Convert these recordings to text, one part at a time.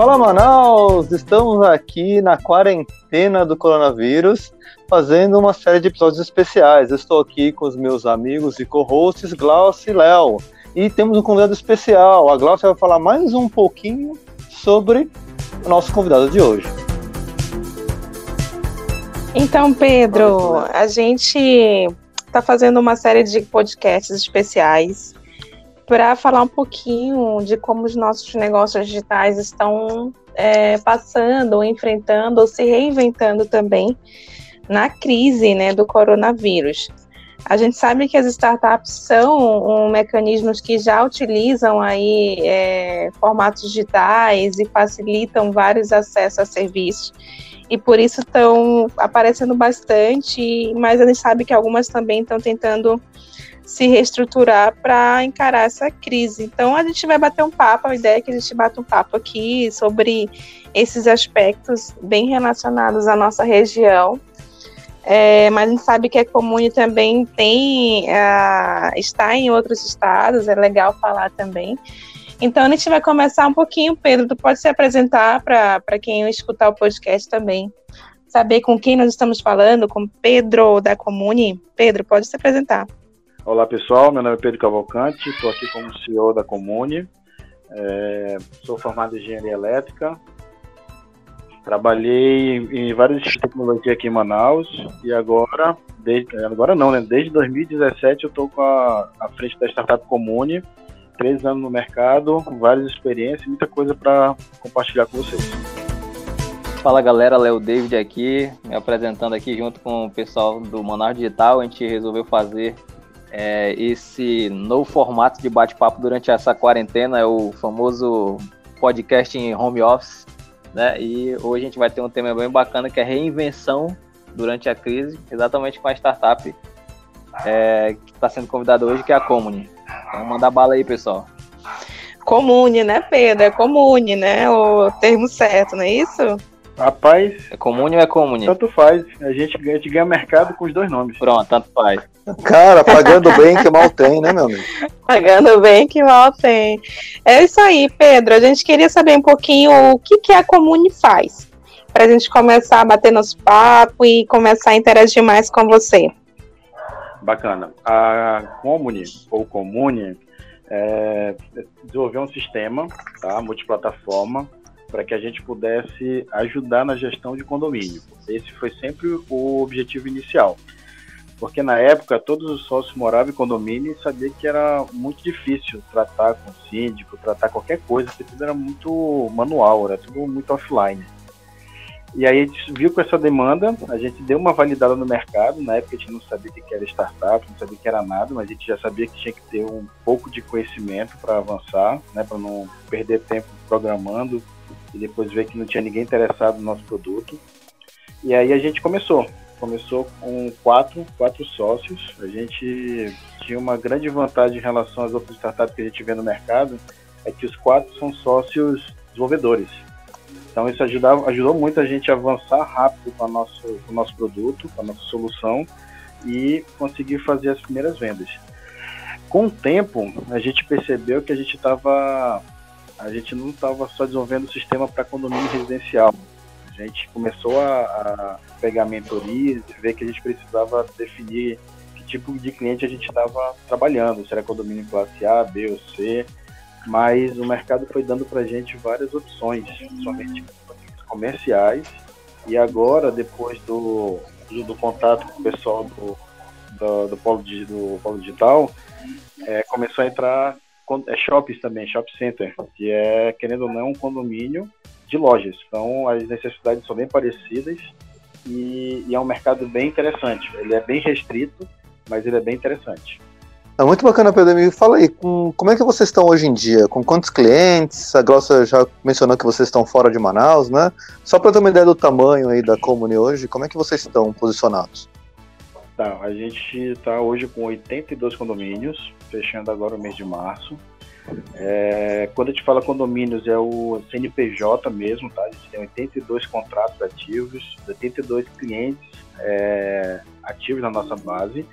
Fala Manaus! Estamos aqui na quarentena do coronavírus, fazendo uma série de episódios especiais. Eu estou aqui com os meus amigos e co-hosts Glaucio e Léo. E temos um convidado especial. A Glaucia vai falar mais um pouquinho sobre o nosso convidado de hoje. Então, Pedro, a gente está fazendo uma série de podcasts especiais para falar um pouquinho de como os nossos negócios digitais estão é, passando, enfrentando, ou se reinventando também na crise né, do coronavírus. A gente sabe que as startups são um, mecanismos que já utilizam aí é, formatos digitais e facilitam vários acessos a serviços e por isso estão aparecendo bastante, mas a gente sabe que algumas também estão tentando se reestruturar para encarar essa crise. Então a gente vai bater um papo, a ideia é que a gente bata um papo aqui sobre esses aspectos bem relacionados à nossa região. É, mas a gente sabe que a Comune também tem, uh, está em outros estados, é legal falar também. Então a gente vai começar um pouquinho, Pedro, tu pode se apresentar para quem escutar o podcast também. Saber com quem nós estamos falando, com Pedro da Comune. Pedro, pode se apresentar. Olá pessoal, meu nome é Pedro Cavalcante, estou aqui como CEO da Comune, é, sou formado em engenharia elétrica, trabalhei em institutos de tecnologia aqui em Manaus e agora, desde, agora não, né? Desde 2017 eu estou com a, a frente da startup Comune, três anos no mercado, várias experiências, muita coisa para compartilhar com vocês. Fala galera, Léo David aqui, me apresentando aqui junto com o pessoal do Manaus Digital. A gente resolveu fazer é, esse novo formato de bate-papo durante essa quarentena, é o famoso podcast em home office, né? E hoje a gente vai ter um tema bem bacana que é reinvenção durante a crise, exatamente com a startup é, que está sendo convidada hoje, que é a Comune. Então manda bala aí, pessoal. Comune, né, Pedro? É comune, né? O termo certo, não é isso? Rapaz. É comune ou é comune? Tanto faz. A gente, a gente ganha mercado com os dois nomes. Pronto, tanto faz. Cara, pagando bem que mal tem, né, meu amigo? Pagando bem que mal tem. É isso aí, Pedro. A gente queria saber um pouquinho o que, que a Comune faz. Para a gente começar a bater nosso papo e começar a interagir mais com você. Bacana. A Comune, ou Comune, é, desenvolveu um sistema tá, multiplataforma para que a gente pudesse ajudar na gestão de condomínio. Esse foi sempre o objetivo inicial. Porque na época todos os sócios moravam em condomínio e sabia que era muito difícil tratar com síndico, tratar qualquer coisa, porque tudo era muito manual, era tudo muito offline. E aí a gente viu com essa demanda, a gente deu uma validada no mercado, na época a gente não sabia o que era startup, não sabia o que era nada, mas a gente já sabia que tinha que ter um pouco de conhecimento para avançar, né, para não perder tempo programando, e depois ver que não tinha ninguém interessado no nosso produto. E aí a gente começou. Começou com quatro, quatro sócios. A gente tinha uma grande vantagem em relação às outras startups que a gente vê no mercado, é que os quatro são sócios desenvolvedores. Então isso ajudava, ajudou muito a gente a avançar rápido com, a nosso, com o nosso produto, com a nossa solução e conseguir fazer as primeiras vendas. Com o tempo, a gente percebeu que a gente estava a gente não estava só desenvolvendo o sistema para condomínio residencial. A gente começou a, a pegar mentorias e ver que a gente precisava definir que tipo de cliente a gente estava trabalhando, se era condomínio classe A, B ou C, mas o mercado foi dando para gente várias opções, somente comerciais, e agora, depois do, do, do contato com o pessoal do, do, do, polo, do polo digital, é, começou a entrar é shoppings também, shop center, que é, querendo ou não, um condomínio de lojas. Então, as necessidades são bem parecidas e, e, é um mercado bem interessante. Ele é bem restrito, mas ele é bem interessante. É muito bacana, Pedro. Me fala aí, com, como é que vocês estão hoje em dia? Com quantos clientes? A Grossa já mencionou que vocês estão fora de Manaus, né? Só para ter uma ideia do tamanho aí da Comune hoje, como é que vocês estão posicionados? Tá, a gente está hoje com 82 condomínios, fechando agora o mês de março. É, quando a gente fala condomínios, é o CNPJ mesmo, tá? A gente tem 82 contratos ativos, 82 clientes é, ativos na nossa base.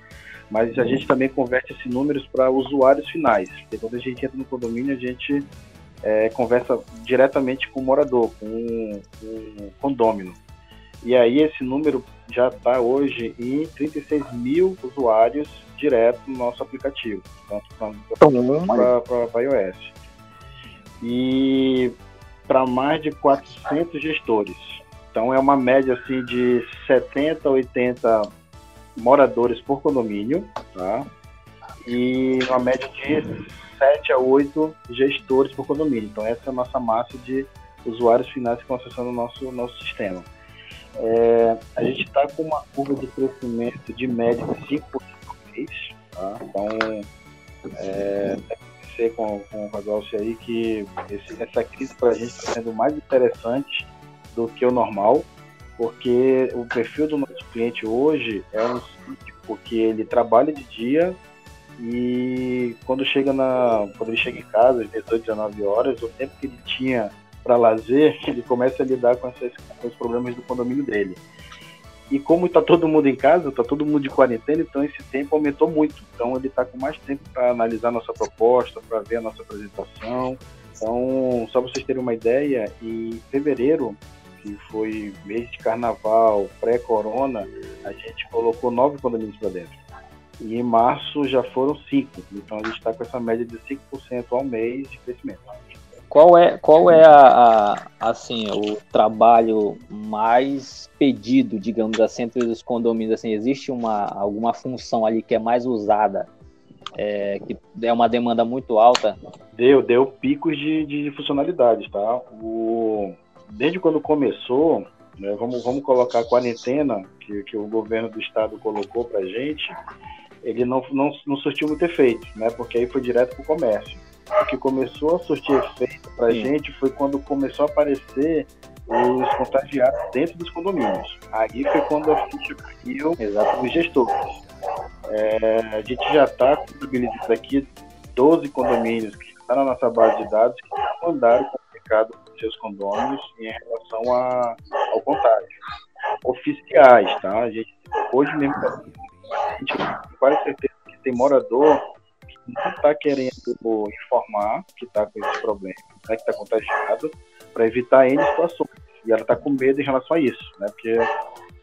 Mas a gente também converte esses números para usuários finais. Porque quando a gente entra no condomínio, a gente é, conversa diretamente com o morador, com o condômino. E aí esse número já está hoje em 36 mil usuários direto no nosso aplicativo, tanto para iOS. E para mais de 400 gestores. Então é uma média assim de 70 a 80 moradores por condomínio, tá? E uma média de 7 a 8 gestores por condomínio. Então essa é a nossa massa de usuários finais que estão acessando o nosso, nosso sistema. É, a gente está com uma curva de crescimento de média de 5% por mês. Tá? Então, é, ser com, com o Glaucio aí que esse, essa crise para a gente está sendo mais interessante do que o normal, porque o perfil do nosso cliente hoje é um síndico que ele trabalha de dia e quando chega na quando ele chega em casa às 18, 19 horas, o tempo que ele tinha para lazer, ele começa a lidar com, essas, com os problemas do condomínio dele. E como está todo mundo em casa, está todo mundo de quarentena, então esse tempo aumentou muito. Então ele está com mais tempo para analisar nossa proposta, para ver a nossa apresentação. Então, só para vocês terem uma ideia, em fevereiro, que foi mês de carnaval, pré-corona, a gente colocou nove condomínios para dentro. E em março já foram cinco. Então a gente está com essa média de 5% ao mês de crescimento. Qual é, qual é a, a, assim, o trabalho mais pedido, digamos assim, entre os condomínios? Assim, existe uma, alguma função ali que é mais usada, é, que é uma demanda muito alta? Deu, deu picos de, de funcionalidades, tá? O, desde quando começou, né, vamos, vamos colocar a quarentena que, que o governo do estado colocou para gente, ele não, não, não surtiu muito efeito, né? Porque aí foi direto para o comércio o que começou a surtir efeito para a gente foi quando começou a aparecer os contagiados dentro dos condomínios. Aí foi quando a ficha caiu os gestores. É, a gente já está contabilizando aqui 12 condomínios que estão na nossa base de dados que já mandaram comunicado seus condomínios em relação a, ao contágio. Oficiais, tá? A gente, hoje mesmo, a gente tem quase certeza que tem morador não está querendo informar que está com esse problema, né, que está contagiado, para evitar N situações. E ela está com medo em relação a isso, né, porque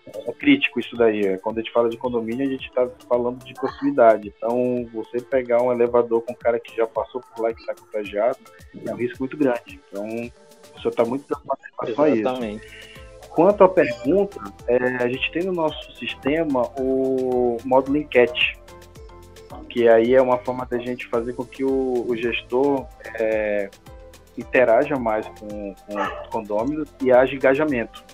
é crítico isso daí. Quando a gente fala de condomínio, a gente está falando de proximidade. Então, você pegar um elevador com um cara que já passou por lá e que está contagiado, é um risco muito grande. Então, pessoa está muito relação Exatamente. a isso. Quanto à pergunta, é, a gente tem no nosso sistema o módulo enquete, que aí é uma forma da gente fazer com que o, o gestor é, interaja mais com, com os condôminos e haja engajamento.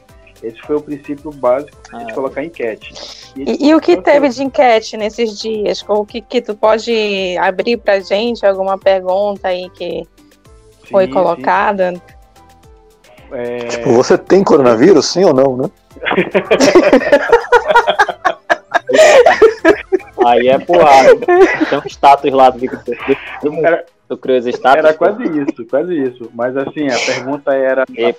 Esse foi o princípio básico de ah. colocar enquete. E, e, e o que teve de enquete nesses dias? O que, que tu pode abrir para gente? Alguma pergunta aí que sim, foi colocada? É... Tipo, você tem coronavírus, sim ou não, né? Aí é porrada. Tem um status lá do do, era, do Cruise Status. Era quase isso, quase isso. Mas assim, a pergunta era: e.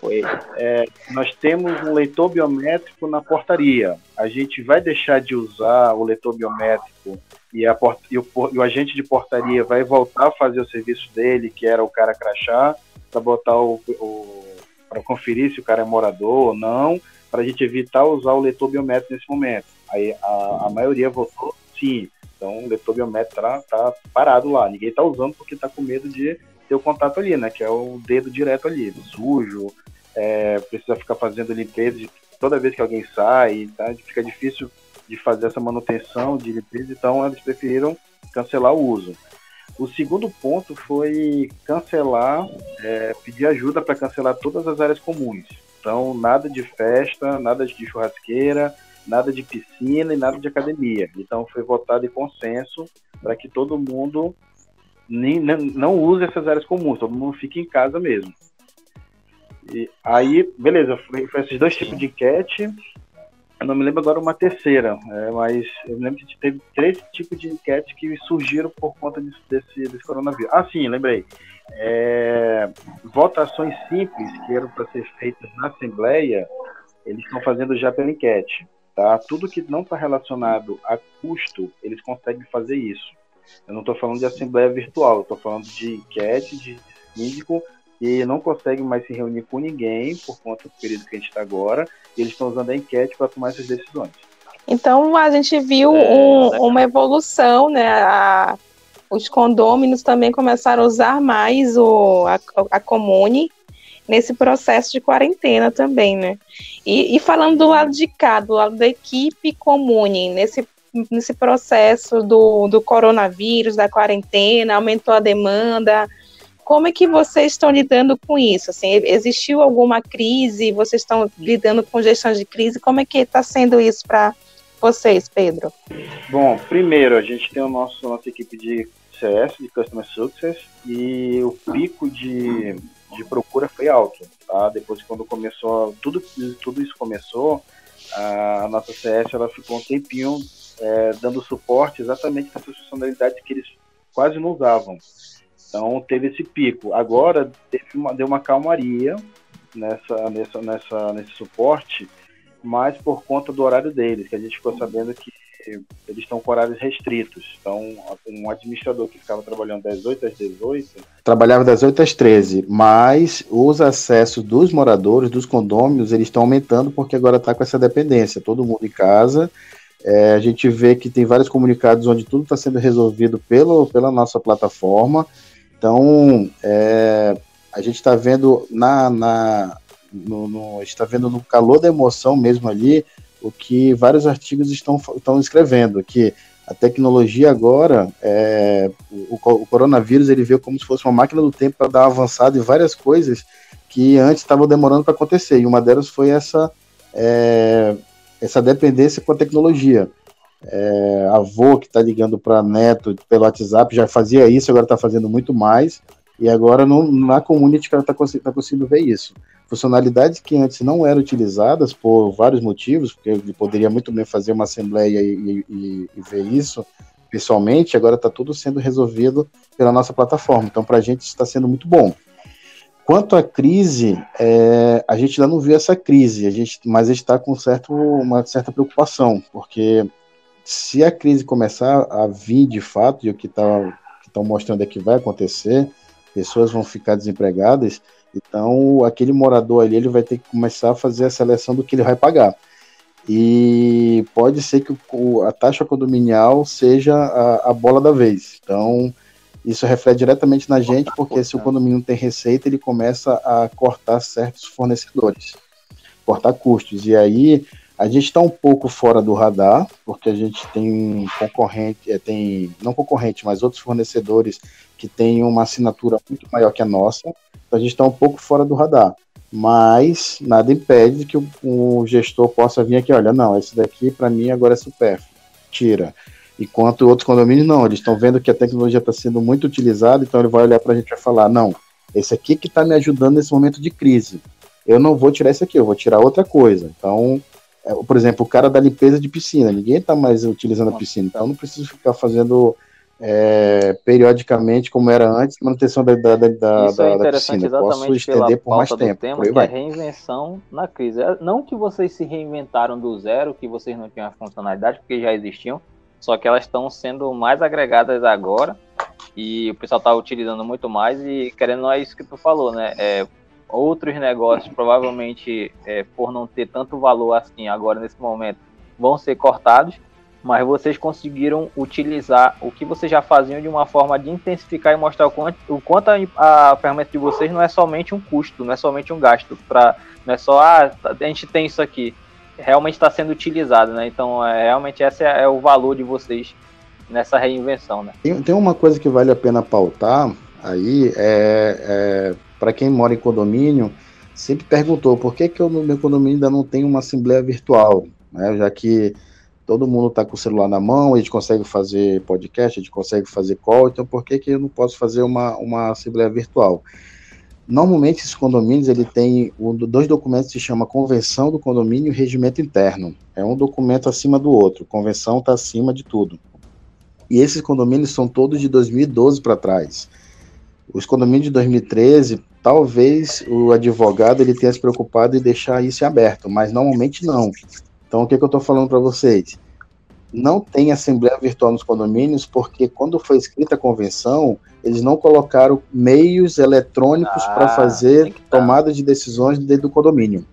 É, nós temos um leitor biométrico na portaria. A gente vai deixar de usar o leitor biométrico e, a, e, o, e o agente de portaria vai voltar a fazer o serviço dele, que era o cara crachá, para botar o, o para conferir se o cara é morador ou não, para a gente evitar usar o leitor biométrico nesse momento. Aí a, a maioria votou sim. Então o leitor biométrico tá, tá parado lá. Ninguém tá usando porque tá com medo de ter o contato ali, né? Que é o dedo direto ali, sujo, é, precisa ficar fazendo limpeza toda vez que alguém sai, tá? Fica difícil de fazer essa manutenção de limpeza, então eles preferiram cancelar o uso. O segundo ponto foi cancelar, é, pedir ajuda para cancelar todas as áreas comuns. Então, nada de festa, nada de churrasqueira, nada de piscina e nada de academia. Então foi votado em consenso para que todo mundo nem, não use essas áreas comuns, todo mundo fique em casa mesmo. E aí, beleza, foi, foi esses dois tipos de enquete. Eu não me lembro agora uma terceira, é, mas eu lembro que teve três tipos de enquete que surgiram por conta desse, desse, coronavírus. Ah, sim, lembrei. É, votações simples que eram para ser feitas na Assembleia, eles estão fazendo já pela enquete. tá? Tudo que não está relacionado a custo, eles conseguem fazer isso. Eu não estou falando de assembleia virtual, estou falando de enquete, de síndico, e não consegue mais se reunir com ninguém por conta do período que a gente está agora, e eles estão usando a enquete para tomar essas decisões. Então a gente viu é, um, né? uma evolução, né? A, os condôminos também começaram a usar mais o, a, a Comune nesse processo de quarentena também, né? E, e, falando do lado de cá, do lado da equipe Comune, nesse, nesse processo do, do coronavírus, da quarentena, aumentou a demanda, como é que vocês estão lidando com isso? Assim, existiu alguma crise? Vocês estão lidando com gestão de crise? Como é que está sendo isso para vocês, Pedro? Bom, primeiro a gente tem o nosso nossa equipe de CS, de Customer Success, e o pico de, de procura foi alto, tá? Depois quando começou, tudo, tudo isso começou, a nossa CS ela ficou um tempinho é, dando suporte exatamente para essas funcionalidades que eles quase não usavam. Então teve esse pico. Agora uma, deu uma calmaria nessa, nessa, nessa, nesse suporte, mas por conta do horário deles, que a gente ficou sabendo que eles estão com horários restritos. Então, um administrador que ficava trabalhando das 8 às 18. Trabalhava das 8 às 13, mas os acessos dos moradores, dos condôminos, eles estão aumentando porque agora está com essa dependência. Todo mundo em casa. É, a gente vê que tem vários comunicados onde tudo está sendo resolvido pelo, pela nossa plataforma. Então, é, a gente está vendo na, na no, no, está vendo no calor da emoção mesmo ali o que vários artigos estão, estão escrevendo, que a tecnologia agora, é, o, o, coronavírus, ele veio como se fosse uma máquina do tempo para dar avançado em várias coisas que antes estavam demorando para acontecer, e uma delas foi essa, é, essa dependência com a tecnologia é, avô que está ligando para neto pelo WhatsApp já fazia isso, agora está fazendo muito mais. E agora no, na community ela está tá conseguindo ver isso. Funcionalidades que antes não eram utilizadas por vários motivos, porque ele poderia muito bem fazer uma assembleia e, e, e ver isso pessoalmente, agora está tudo sendo resolvido pela nossa plataforma. Então, para a gente está sendo muito bom. Quanto à crise, é, a gente ainda não viu essa crise, a gente, mas está com certo, uma certa preocupação, porque se a crise começar a vir de fato, e o que estão tá, mostrando é que vai acontecer, pessoas vão ficar desempregadas, então aquele morador ali ele vai ter que começar a fazer a seleção do que ele vai pagar. E pode ser que o, a taxa condominial seja a, a, bola da vez. Então, isso reflete diretamente na gente, porque se o condomínio não tem receita, ele começa a cortar certos fornecedores, cortar custos. E aí a gente está um pouco fora do radar, porque a gente tem concorrente, é, tem não concorrente, mas outros fornecedores que têm uma assinatura muito maior que a nossa. Então a gente está um pouco fora do radar. Mas nada impede que o, o gestor possa vir aqui, olha, não, esse daqui para mim agora é supérfluo, tira. Enquanto outros condomínios não, eles estão vendo que a tecnologia está sendo muito utilizada, então ele vai olhar para a gente e vai falar, não, esse aqui que está me ajudando nesse momento de crise. Eu não vou tirar esse aqui, eu vou tirar outra coisa. Então, por exemplo, o cara da limpeza de piscina, ninguém está mais utilizando a piscina, então não preciso ficar fazendo é, periodicamente, como era antes, manutenção da, da, da, Isso é da, da piscina. Posso estender por mais tempo. Tema, que é reinvenção na crise. É, não que vocês se reinventaram do zero, que vocês não tinham a funcionalidade, porque já existiam, só que elas estão sendo mais agregadas agora e o pessoal está utilizando muito mais e querendo não é isso que tu falou, né? É, outros negócios, provavelmente é, por não ter tanto valor assim agora nesse momento, vão ser cortados, mas vocês conseguiram utilizar o que vocês já faziam de uma forma de intensificar e mostrar o quanto, o quanto a, a ferramenta de vocês não é somente um custo, não é somente um gasto, pra, não é só, ah, a gente tem isso aqui, realmente está sendo utilizado, né? Então, é, realmente esse é, é, o valor de vocês nessa reinvenção, né? Tem, tem uma coisa que vale a pena pautar aí, é, é para quem mora em condomínio, sempre perguntou por que, que eu no meu condomínio ainda não tenho uma assembleia virtual, né? Já que todo mundo está com o celular na mão, a gente consegue fazer podcast, a gente consegue fazer call, então por que, que eu não posso fazer uma, uma assembleia virtual? Normalmente, esses condomínios ele tem um, dois documentos que se chama Convenção do Condomínio e Regimento Interno. É um documento acima do outro. Convenção está acima de tudo. E esses condomínios são todos de 2012 para trás. Os condomínios de 2013 talvez o advogado ele tenha se preocupado em deixar isso aberto, mas normalmente não. Então, o que, que eu estou falando para vocês? Não tem assembleia virtual nos condomínios, porque quando foi escrita a convenção, eles não colocaram meios eletrônicos ah, para fazer tomada de decisões dentro do condomínio.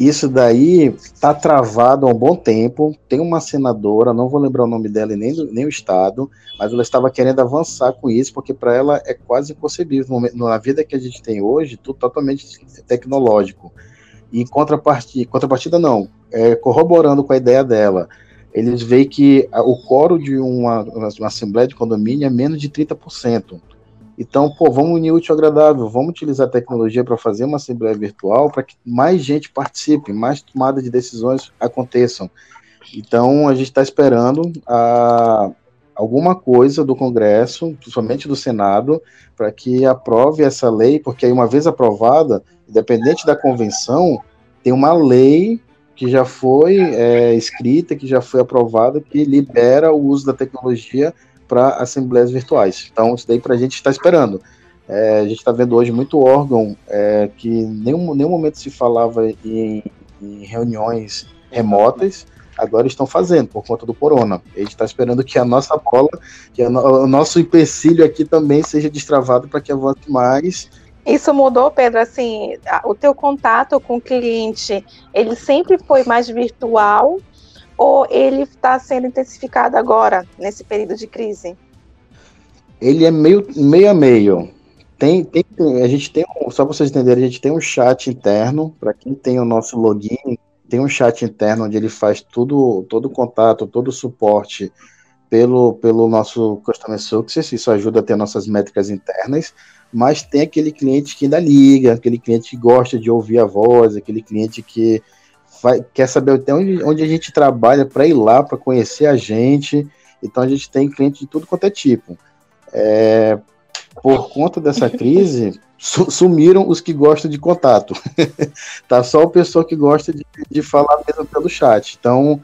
Isso, daí está travado há um bom tempo. Tem uma senadora, não vou lembrar o nome dela e nem, nem o estado, mas ela estava querendo avançar com isso, porque para ela é quase inconcebível. Na vida que a gente tem hoje, tudo totalmente tecnológico. E contrapartida, contrapartida não, é, corroborando com a ideia dela, eles veem que o coro de uma, uma assembleia de condomínio é menos de 30%. Então, pô, vamos unir útil ao agradável, vamos utilizar a tecnologia para fazer uma assembleia virtual para que mais gente participe, mais tomada de decisões aconteçam. Então, a gente está esperando a, alguma coisa do Congresso, principalmente do Senado, para que aprove essa lei, porque aí, uma vez aprovada, independente da convenção, tem uma lei que já foi é, escrita, que já foi aprovada, que libera o uso da tecnologia para assembleias virtuais. Então, isso daí para a gente está esperando. É, a gente está vendo hoje muito órgão é, que nenhum, nenhum momento se falava em, em reuniões remotas, agora estão fazendo por conta do corona. A gente está esperando que a nossa bola, que a, o nosso empecilho aqui também seja destravado para que avance mais isso mudou, Pedro, assim, o teu contato com o cliente, ele sempre foi mais virtual ou ele está sendo intensificado agora, nesse período de crise? Ele é meio, meio a meio. Tem, tem, a gente tem, só para vocês entenderem, a gente tem um chat interno, para quem tem o nosso login, tem um chat interno onde ele faz tudo, todo o contato, todo o suporte pelo, pelo nosso Customer Success, isso ajuda a ter nossas métricas internas, mas tem aquele cliente que ainda liga, aquele cliente que gosta de ouvir a voz, aquele cliente que vai, quer saber até onde, onde a gente trabalha para ir lá, para conhecer a gente. Então a gente tem cliente de tudo quanto é tipo. É, por conta dessa crise, sumiram os que gostam de contato. tá só o pessoal que gosta de, de falar mesmo pelo chat. Então,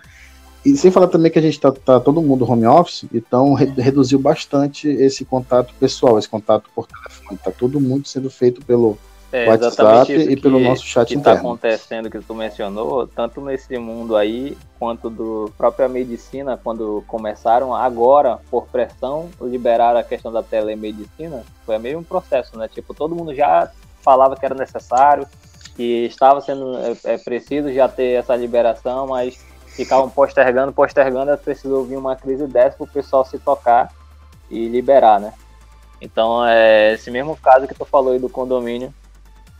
e sem falar também que a gente tá, tá todo mundo home office, então re, reduziu bastante esse contato pessoal, esse contato por telefone. Tá todo mundo sendo feito pelo é, WhatsApp e que, pelo nosso chat que tá interno. está acontecendo que tu mencionou, tanto nesse mundo aí quanto do própria medicina, quando começaram agora por pressão liberar a questão da telemedicina, foi meio um processo, né? Tipo, todo mundo já falava que era necessário, que estava sendo é, é preciso já ter essa liberação, mas ficavam postergando, postergando, é preciso vir uma crise dessa para o pessoal se tocar e liberar, né? Então, é esse mesmo caso que tu falou aí do condomínio,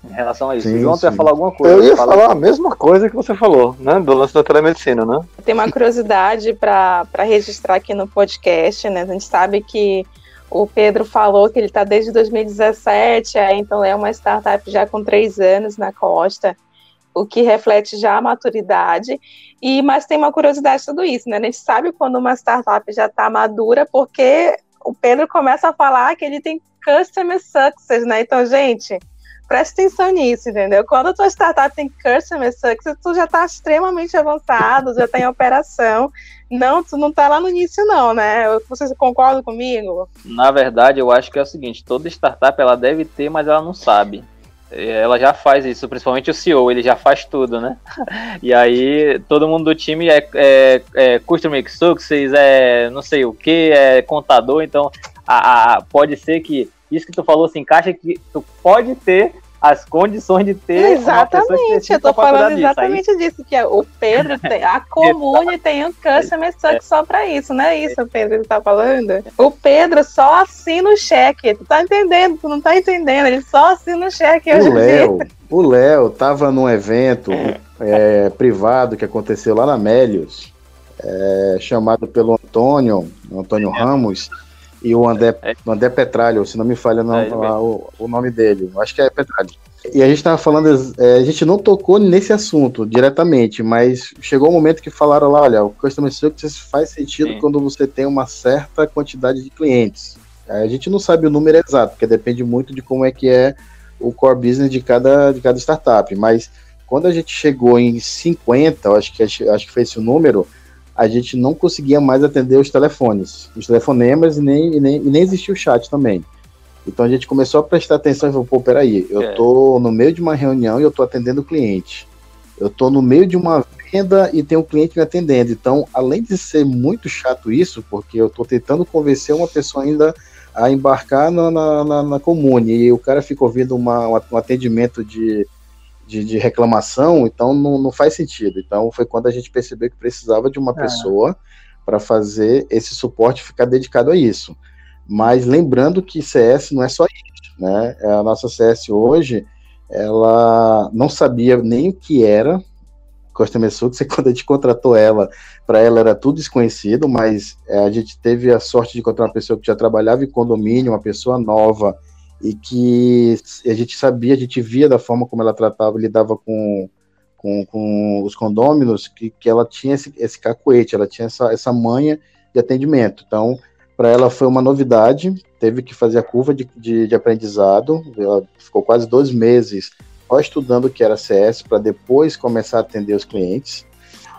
em relação a isso. Sim, João, tu ia falar alguma coisa? Eu ia falar a mesma coisa que você falou, né? Do lance da telemedicina, né? Tem uma curiosidade para registrar aqui no podcast, né? A gente sabe que o Pedro falou que ele está desde 2017, é, então é uma startup já com três anos na costa o que reflete já a maturidade. E mas tem uma curiosidade tudo isso, né? A gente sabe quando uma startup já está madura, porque o Pedro começa a falar que ele tem customer success, né? Então, gente, preste atenção nisso, entendeu? Quando a tua startup tem customer success, tu já está extremamente avançado, já está em operação. Não, tu não está lá no início, não, né? Vocês concordam comigo? Na verdade, eu acho que é o seguinte: toda startup ela deve ter, mas ela não sabe. Ela já faz isso, principalmente o CEO, ele já faz tudo, né? E aí todo mundo do time é, é, é Customer Success, é não sei o que, é contador, então a, a, pode ser que isso que tu falou se encaixa que tu pode ter as condições de ter exatamente eu tô falando exatamente aí... disso que é o Pedro tem, a comune tem um customer é. só para isso não é isso Pedro ele tá falando? O Pedro só assina o cheque tu tá entendendo tu não tá entendendo ele só assina o cheque o Léo o Léo tava num evento é, privado que aconteceu lá na Mélios é, chamado pelo Antônio Antônio Ramos e o André, é. o André Petralho, se não me falha não, é, o, o, nome dele. Acho que é Petralho. E a gente estava falando, é, a gente não tocou nesse assunto diretamente, mas chegou um momento que falaram lá, olha, o Customer Success faz sentido Sim. quando você tem uma certa quantidade de clientes. A gente não sabe o número exato, porque depende muito de como é que é o core business de cada, de cada startup, mas quando a gente chegou em 50, acho que, acho que foi esse o número, a gente não conseguia mais atender os telefones, os telefonemas e nem, e nem, e nem existia o chat também. Então a gente começou a prestar atenção e falou, pô, peraí, eu é. tô no meio de uma reunião e eu tô atendendo o cliente. Eu estou no meio de uma venda e tem um cliente me atendendo. Então, além de ser muito chato isso, porque eu estou tentando convencer uma pessoa ainda a embarcar na, na, na, na comune e o cara fica ouvindo uma, um atendimento de, de, de, reclamação, então não, não faz sentido. Então, foi quando a gente percebeu que precisava de uma é. pessoa para fazer esse suporte ficar dedicado a isso. Mas lembrando que CS não é só isso, né? A nossa CS hoje, ela não sabia nem o que era Customer Success, quando a gente contratou ela, para ela era tudo desconhecido, mas é, a gente teve a sorte de encontrar uma pessoa que já trabalhava em condomínio, uma pessoa nova, e que a gente sabia, a gente via da forma como ela tratava, lidava com, com, com os condôminos, que, que ela tinha esse, esse cacuete, ela tinha essa, essa manha de atendimento. Então, para ela foi uma novidade, teve que fazer a curva de, de, de aprendizado, ela ficou quase dois meses só estudando o que era CS para depois começar a atender os clientes.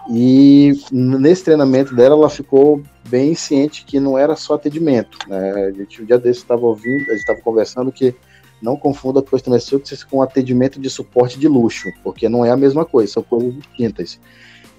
E nesse treinamento dela, ela ficou bem ciente que não era só atendimento. Né? A gente, um dia desse, estava ouvindo, a gente estava conversando que não confunda Customer Success com atendimento de suporte de luxo, porque não é a mesma coisa, são coisas distintas.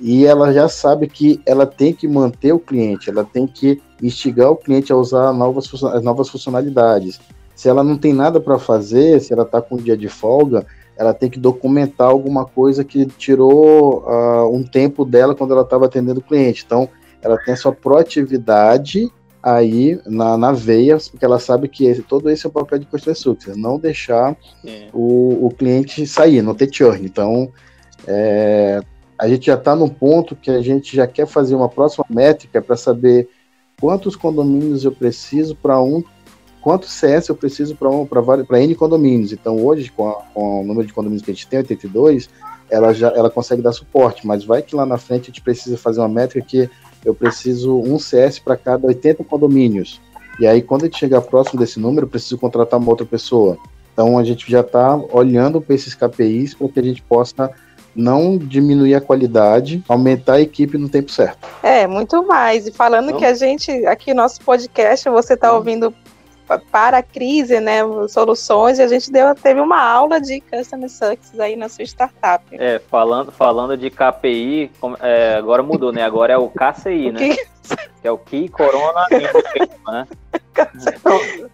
E ela já sabe que ela tem que manter o cliente, ela tem que instigar o cliente a usar novas, as novas funcionalidades. Se ela não tem nada para fazer, se ela está com um dia de folga, ela tem que documentar alguma coisa que tirou uh, um tempo dela quando ela estava atendendo o cliente. Então, ela tem a sua proatividade aí na, na veia, porque ela sabe que esse, todo esse é o papel de Customer Success, não deixar é. o, o cliente sair, não ter churn. Então, é, a gente já está num ponto que a gente já quer fazer uma próxima métrica para saber quantos condomínios eu preciso para um quanto CS eu preciso para N condomínios. Então, hoje, com, a, com, o número de condomínios que a gente tem, 82, ela já ela consegue dar suporte, mas vai que lá na frente a gente precisa fazer uma métrica que eu preciso um CS para cada 80 condomínios. E aí, quando a gente chegar próximo desse número, eu preciso contratar uma outra pessoa. Então, a gente já está olhando para esses KPIs para que a gente possa não diminuir a qualidade, aumentar a equipe no tempo certo. É, muito mais. E falando então, que a gente, aqui nosso podcast, você está ouvindo para a crise, né, soluções, e a gente deu, teve uma aula de Customer Success aí na sua startup. É, falando, falando de KPI, é, agora mudou, né, agora é o KCI, né, que... que é o Key Corona né.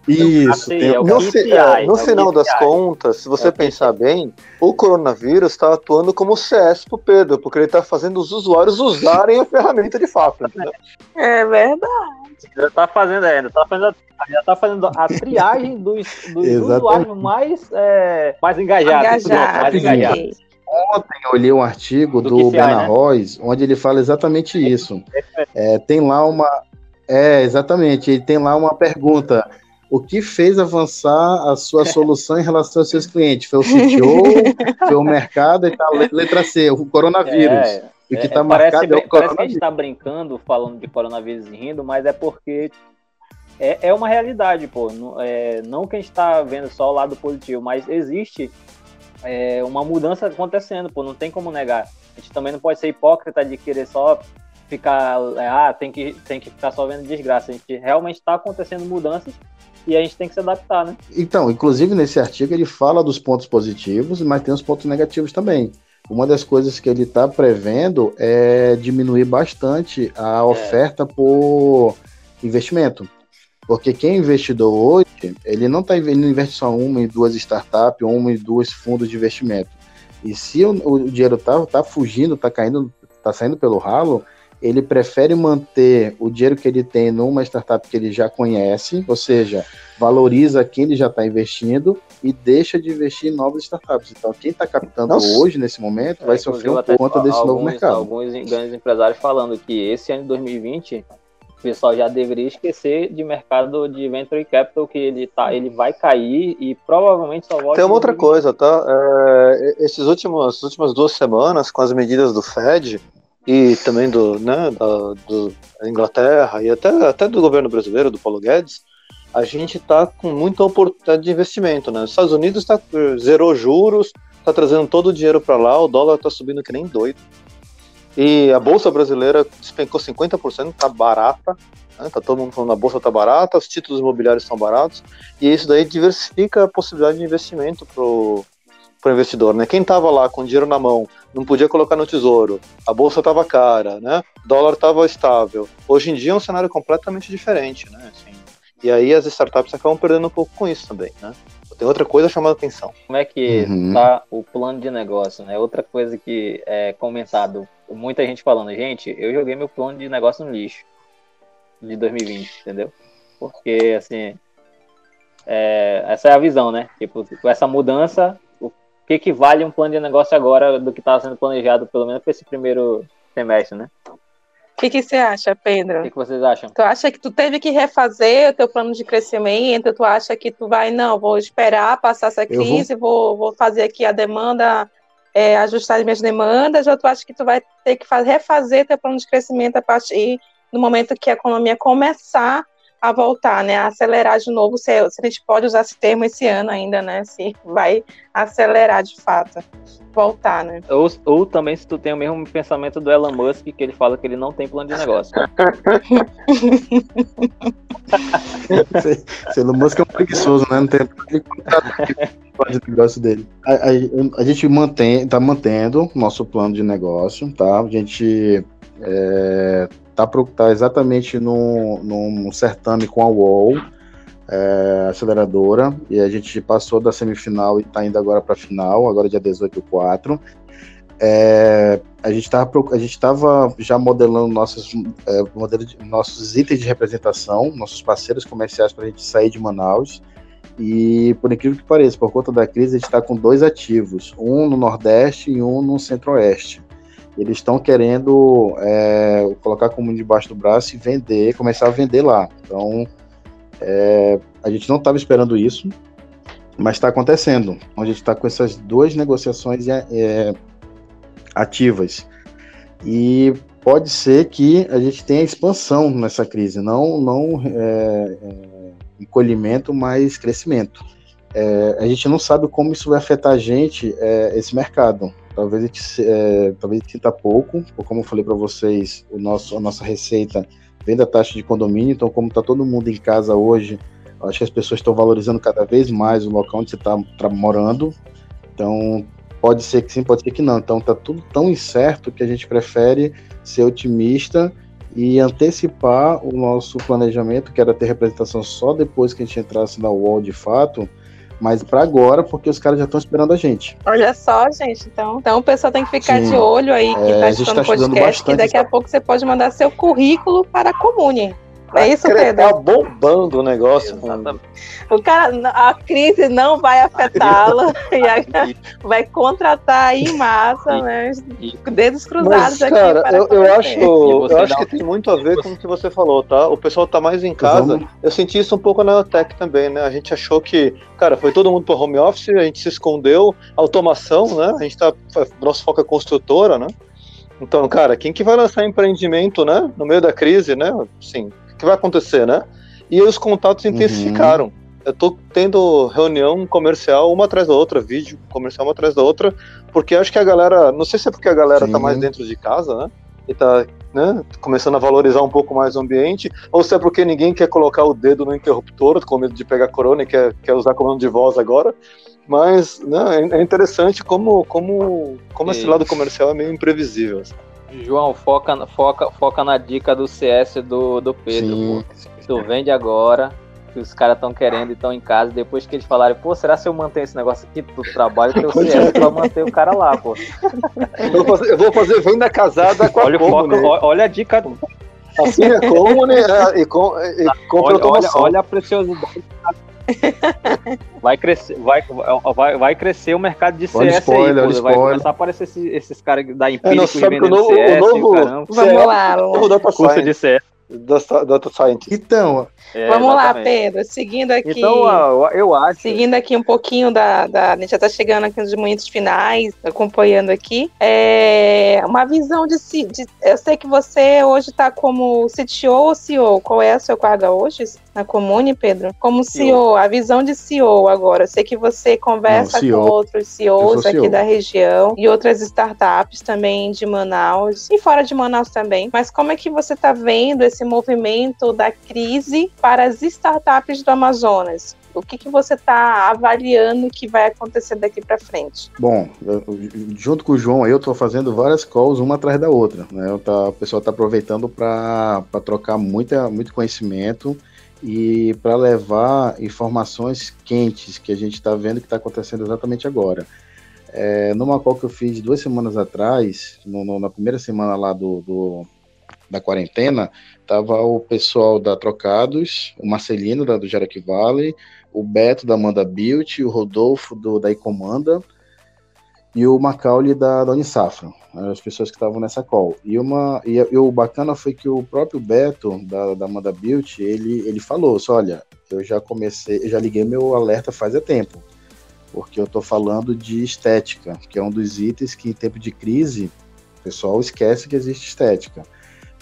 Isso. KCI, é no, KPI, é, no é final das contas, se você é pensar bem, o coronavírus está atuando como CS para o Pedro, porque ele está fazendo os usuários usarem a ferramenta de fato. Entendeu? É verdade. Já tá fazendo, é, tá fazendo, já tá fazendo a triagem dos, dos usuários mais, é, mais engajados. Engajado, mais engajados. Ontem eu olhei um artigo do, do Ben né? onde ele fala exatamente isso. É, tem lá uma. É, exatamente. Ele tem lá uma pergunta. O que fez avançar a sua solução em relação aos seus clientes? Foi o CTO, foi o mercado e tal. Letra C, o coronavírus. É. O que é, tá parece, bem, é parece que a gente está brincando falando de coronavírus e rindo, mas é porque é, é uma realidade, pô. Não, é, não que a gente está vendo só o lado positivo, mas existe é, uma mudança acontecendo, pô. Não tem como negar. A gente também não pode ser hipócrita de querer só ficar, é, ah, tem que, tem que ficar só vendo desgraça. A gente realmente está acontecendo mudanças e a gente tem que se adaptar, né? Então, inclusive nesse artigo ele fala dos pontos positivos, mas tem os pontos negativos também. Uma das coisas que ele está prevendo é diminuir bastante a é. oferta por investimento. Porque quem é investidor hoje, ele não está investindo só uma e duas startups, uma e duas fundos de investimento. E se o, o dinheiro está tá fugindo, está caindo, está saindo pelo ralo, ele prefere manter o dinheiro que ele tem numa startup que ele já conhece, ou seja, valoriza quem ele já está investindo e deixa de investir em novas startups. Então, quem está captando Nossa. hoje, nesse momento, é, vai sofrer um por conta desse alguns, novo mercado. Alguns grandes empresários falando que esse ano de 2020 o pessoal já deveria esquecer de mercado de venture capital que ele tá, ele vai cair e provavelmente só volta. Tem uma outra coisa, tá? É, esses últimos, essas últimas duas semanas com as medidas do Fed, e também do, né, da, do Inglaterra e até, até do governo brasileiro, do Paulo Guedes, a gente está com muita oportunidade de investimento. Né? Os Estados Unidos tá, zerou juros, está trazendo todo o dinheiro para lá, o dólar está subindo que nem doido. E a Bolsa Brasileira despencou 50%, está barata. Né? Tá todo mundo falando que a Bolsa está barata, os títulos imobiliários estão baratos. E isso daí diversifica a possibilidade de investimento para para o investidor, né? Quem estava lá com dinheiro na mão não podia colocar no tesouro, a bolsa estava cara, né? O dólar estava estável. Hoje em dia é um cenário completamente diferente, né? Assim, e aí as startups acabam perdendo um pouco com isso também, né? Tem outra coisa chamando atenção. Como é que uhum. tá o plano de negócio, né? Outra coisa que é comentado, muita gente falando, gente, eu joguei meu plano de negócio no lixo de 2020, entendeu? Porque, assim, é, essa é a visão, né? Tipo, com essa mudança, o que, que vale um plano de negócio agora do que estava sendo planejado, pelo menos para esse primeiro semestre, né? O que, que você acha, Pedro? O que, que, vocês acham? Tu acha que tu teve que refazer o teu plano de crescimento? Tu acha que tu vai, não, vou esperar passar essa crise, vou... vou... Vou, fazer aqui a demanda, é, ajustar as minhas demandas, ou tu acha que tu vai ter que fazer, refazer teu plano de crescimento a partir do momento que a economia começar a voltar, né, a acelerar de novo, se, se, a gente pode usar esse termo esse ano ainda, né, se vai acelerar de fato, voltar, né. Ou, ou também se tu tem o mesmo pensamento do Elon Musk, que ele fala que ele não tem plano de negócio. se Elon Musk é um preguiçoso, né, não tem plano de negócio dele. A, a, a gente mantém, tá mantendo nosso plano de negócio, tá, a gente é, tá, tá exatamente no, num certame com a UOL, é, aceleradora, e a gente passou da semifinal e está indo agora para a final, agora dia 18 do 4. É, a gente estava já modelando nossos, é, de, nossos itens de representação, nossos parceiros comerciais para a gente sair de Manaus. E por incrível que pareça, por conta da crise, a gente está com dois ativos, um no Nordeste e um no Centro-Oeste eles estão querendo é, colocar como debaixo do braço e vender, começar a vender lá. Então, é, a gente não estava esperando isso, mas está acontecendo. A gente está com essas duas negociações é, ativas. E pode ser que a gente tenha expansão nessa crise, não, não é, é, encolhimento, mas crescimento. É, a gente não sabe como isso vai afetar a gente, esse mercado. Talvez a gente, é, talvez a gente sinta pouco, ou como eu falei para vocês, o nosso, a nossa receita vem da taxa de condomínio, então como está todo mundo em casa hoje, acho que as pessoas estão valorizando cada vez mais o local onde você está tá morando, então pode ser que sim, pode ser que não, então está tudo tão incerto que a gente prefere ser otimista e antecipar o nosso planejamento, que era ter representação só depois que a gente entrasse na UOL de fato, mas para agora, porque os caras já estão esperando a gente. Olha só, gente. Então, então o pessoal tem que ficar Sim. de olho aí que é, tá escutando o tá podcast, que daqui a pouco você pode mandar seu currículo para a Comune. É isso, Pedro? Tá bombando o negócio. O cara, a crise não vai afetá-lo e vai contratar aí em massa, né? Dedos cruzados Mas, cara, aqui. eu, eu acho, eu acho que tem muito a ver com o que você falou, tá? O pessoal tá mais em casa. Eu senti isso um pouco na Tech também, né? A gente achou que, cara, foi todo mundo para home office, a gente se escondeu, automação, né? A gente tá, nosso foco é construtora, né? Então, cara, quem que vai lançar empreendimento, né? No meio da crise, né? Sim, que vai acontecer, né? E os contatos uhum. intensificaram. Uhum. Eu tô tendo reunião comercial uma atrás da outra, vídeo comercial uma atrás da outra, porque acho que a galera, não sei se é porque a galera Sim. tá mais dentro de casa, né? E tá né, começando a valorizar um pouco mais o ambiente, ou se é porque ninguém quer colocar o dedo no interruptor, com medo de pegar corona e quer, quer usar comando de voz agora. Mas né, é interessante como, como, como esse lado comercial é meio imprevisível. João, foca, foca, foca na dica do CS do, do Pedro. Sim. Tu vende agora, que os caras estão querendo e estão em casa. Depois que eles falarem, pô, será se eu mantenho esse negócio aqui do trabalho, teu CS pra manter o cara lá, pô. Eu vou fazer, eu vou fazer venda casada com olha a Comune. Foca, olha a dica. Assim é Comune é, e, com, e compra olha, olha, olha a preciosidade vai crescer, vai, vai, vai crescer o mercado de CS spoiler, aí, vai começar a aparecer esses, esses caras da Empíricos é, vendendo o novo, CS, o novo, Vamos lá, vamos. Curso de CS. Data Scientist. Então, é, Vamos exatamente. lá, Pedro. Seguindo aqui. Então, eu acho. Seguindo aqui um pouquinho da. da a gente já está chegando aqui nos momentos finais, acompanhando aqui. É uma visão de, de. Eu sei que você hoje está como CTO ou CEO. Qual é a sua carga hoje na Comune, Pedro? Como CEO, a visão de CEO agora. Eu sei que você conversa Não, com outros CEOs aqui CEO. da região e outras startups também de Manaus e fora de Manaus também. Mas como é que você está vendo esse movimento da crise para as startups do Amazonas. O que, que você está avaliando que vai acontecer daqui para frente? Bom, eu, junto com o João, eu estou fazendo várias calls uma atrás da outra. Né? Tá, o pessoal está aproveitando para trocar muita, muito conhecimento e para levar informações quentes que a gente está vendo que está acontecendo exatamente agora. É, numa call que eu fiz duas semanas atrás, no, no, na primeira semana lá do, do da quarentena, tava o pessoal da Trocados, o Marcelino da, do Jaraque Valley, o Beto da Amanda Built, o Rodolfo do, da Icomanda e o Macaulay da, da Unisafra, as pessoas que estavam nessa call. E, uma, e, e, o bacana foi que o próprio Beto da, da Amanda Built, ele, ele falou, só, olha, eu já comecei, eu já liguei meu alerta faz tempo, porque eu estou falando de estética, que é um dos itens que em tempo de crise o pessoal esquece que existe estética.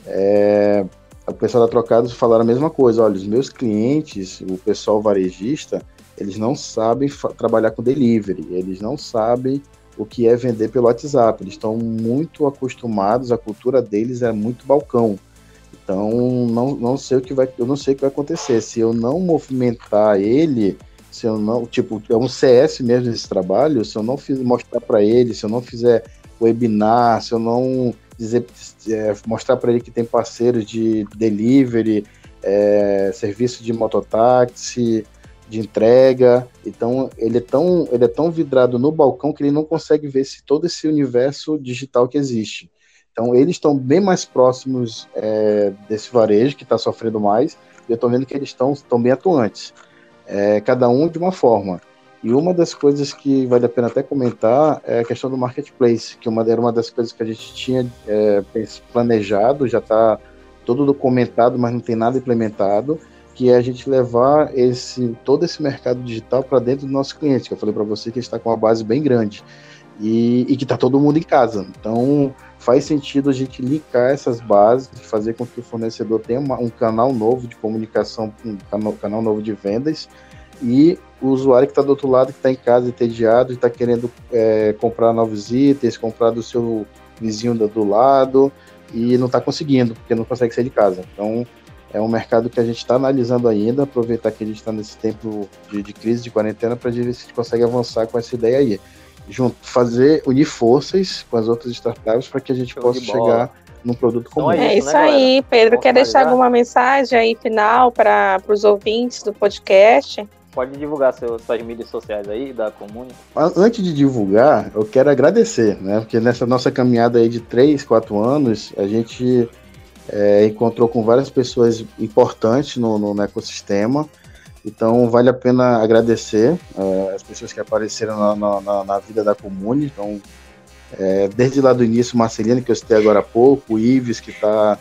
É, o pessoal da Trocados falaram a mesma coisa. Olha, os meus clientes, o pessoal varejista, eles não sabem trabalhar com delivery, eles não sabem o que é vender pelo WhatsApp. Eles estão muito acostumados, a cultura deles é muito balcão. Então, não, não sei o que vai, eu não sei o que vai acontecer. Se eu não movimentar ele, se eu não, tipo, é um CS mesmo esse trabalho, se eu não fiz, mostrar para ele, se eu não fizer webinar, se eu não dizer, é, mostrar para ele que tem parceiros de delivery, é, serviço de mototáxi, de entrega. Então ele é tão ele é tão vidrado no balcão que ele não consegue ver se todo esse universo digital que existe. Então eles estão bem mais próximos é, desse varejo que está sofrendo mais. E eu estou vendo que eles estão estão bem atuantes, é, cada um de uma forma. E uma das coisas que vale a pena até comentar é a questão do marketplace, que uma, era uma das coisas que a gente tinha é, planejado, já está todo documentado, mas não tem nada implementado, que é a gente levar esse todo esse mercado digital para dentro do nosso cliente, que eu falei para você que está com uma base bem grande e, e que está todo mundo em casa. Então faz sentido a gente linkar essas bases, fazer com que o fornecedor tenha uma, um canal novo de comunicação, um canal, canal novo de vendas e o usuário que está do outro lado, que está em casa entediado, está querendo é, comprar novos itens, comprar do seu vizinho do, do lado e não está conseguindo, porque não consegue sair de casa. Então, é um mercado que a gente está analisando ainda, aproveitar que a gente está nesse tempo de, de, crise, de quarentena, para ver se a gente consegue avançar com essa ideia aí. Junto, fazer, unir forças com as outras startups para que a gente Show possa chegar num produto então comum. Então é, isso, né, aí, Pedro. Vamos quer deixar alguma mensagem aí final para os ouvintes do podcast? Pode divulgar seu, suas mídias sociais aí da Comune. Antes de divulgar, eu quero agradecer, né? Porque nessa nossa caminhada aí de 3, 4 anos, a gente é, encontrou com várias pessoas importantes no, no, no, ecossistema. Então vale a pena agradecer é, as pessoas que apareceram na, na, na vida da Comune. Então, é, desde lá do início, Marcelino, que eu citei agora há pouco, o Ives, que está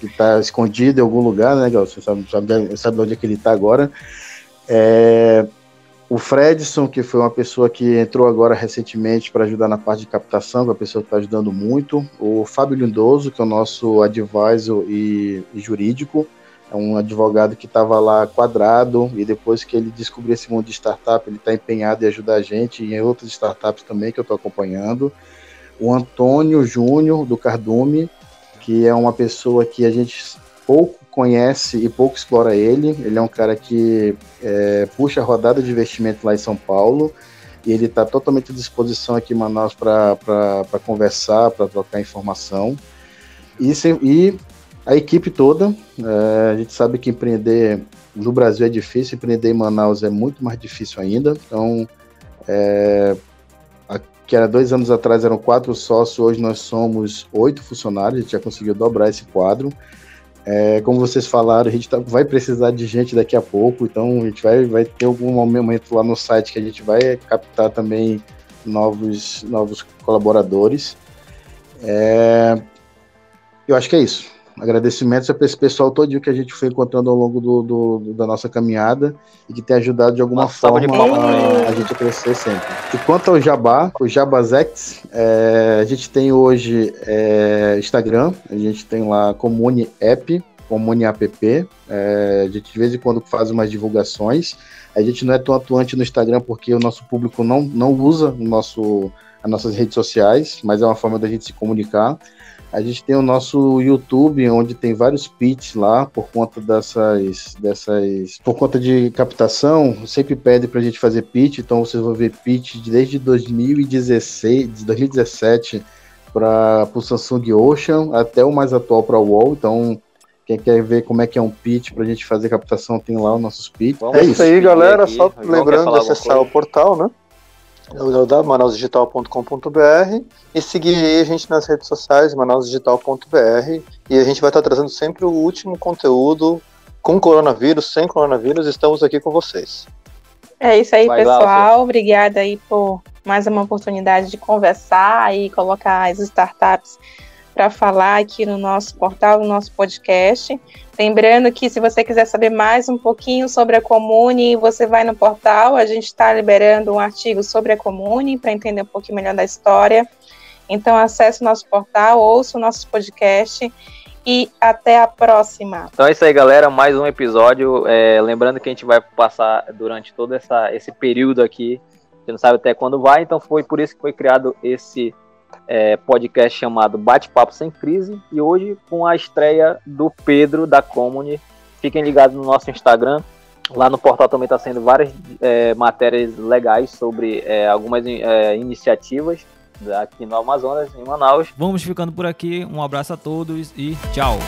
que tá escondido em algum lugar, né, Gal? Você sabe, sabe, sabe onde é que ele está agora. É, o Fredson, que foi uma pessoa que entrou agora recentemente para ajudar na parte de captação, que é uma pessoa que está ajudando muito. O Fábio Lindoso, que é o nosso advisor e, e jurídico, é um advogado que estava lá quadrado e depois que ele descobriu esse mundo de startup, ele está empenhado em ajudar a gente e em outras startups também que eu estou acompanhando. O Antônio Júnior, do Cardume, que é uma pessoa que a gente pouco conhece e pouco explora ele. Ele é um cara que é, puxa a rodada de investimento lá em São Paulo e ele está totalmente à disposição aqui em Manaus para conversar, para trocar informação. E, e a equipe toda, é, a gente sabe que empreender no Brasil é difícil, empreender em Manaus é muito mais difícil ainda. Então, é, que era dois anos atrás eram quatro sócios, hoje nós somos oito funcionários, a gente já conseguiu dobrar esse quadro. É, como vocês falaram, a gente tá, vai precisar de gente daqui a pouco, então a gente vai, vai ter algum momento lá no site que a gente vai captar também novos, novos colaboradores. É, eu acho que é isso agradecimentos para esse pessoal todo que a gente foi encontrando ao longo do, do, da nossa caminhada e que tem ajudado de alguma Nossa, forma a, a, gente a crescer sempre. E quanto ao Jabá, o Jabazex, é, a gente tem hoje é, Instagram, a gente tem lá Comune App, Comune App, é, a gente de vez em quando faz umas divulgações. A gente não é tão atuante no Instagram porque o nosso público não, não usa o nosso, as nossas redes sociais, mas é uma forma da gente se comunicar. A gente tem o nosso YouTube, onde tem vários pitches lá, por conta dessas, dessas. Por conta de captação, sempre pede pra gente fazer pitch, então vocês vão ver pitch desde 2016, 2017 para o Samsung Ocean, até o mais atual para o Wall. Então, quem quer ver como é que é um pitch para a gente fazer captação, tem lá os nossos pitch. é isso aí, galera. Aqui. Só lembrando de acessar o portal, né? www.manausdigital.com.br e seguir a gente nas redes sociais, manausdigital.br e a gente vai estar trazendo sempre o último conteúdo com coronavírus, sem coronavírus, estamos aqui com vocês. É isso aí, vai pessoal. Lá, Obrigada aí por mais uma oportunidade de conversar e colocar as startups para falar aqui no nosso portal, no nosso podcast. Lembrando que se você quiser saber mais um pouquinho sobre a Comune, você vai no portal, a gente está liberando um artigo sobre a Comune para entender um pouquinho melhor da história. Então acesse o nosso portal, ouça o nosso podcast e até a próxima. Então é isso aí, galera. Mais um episódio. É, lembrando que a gente vai passar durante todo essa, esse período aqui. Você não sabe até quando vai, então foi por isso que foi criado esse é, podcast chamado Bate-Papo Sem Crise e hoje com a estreia do Pedro da Comune. Fiquem ligados no nosso Instagram. Lá no portal também está sendo várias é, matérias legais sobre é, algumas é, iniciativas aqui no Amazonas, em Manaus. Vamos ficando por aqui. Um abraço a todos e tchau.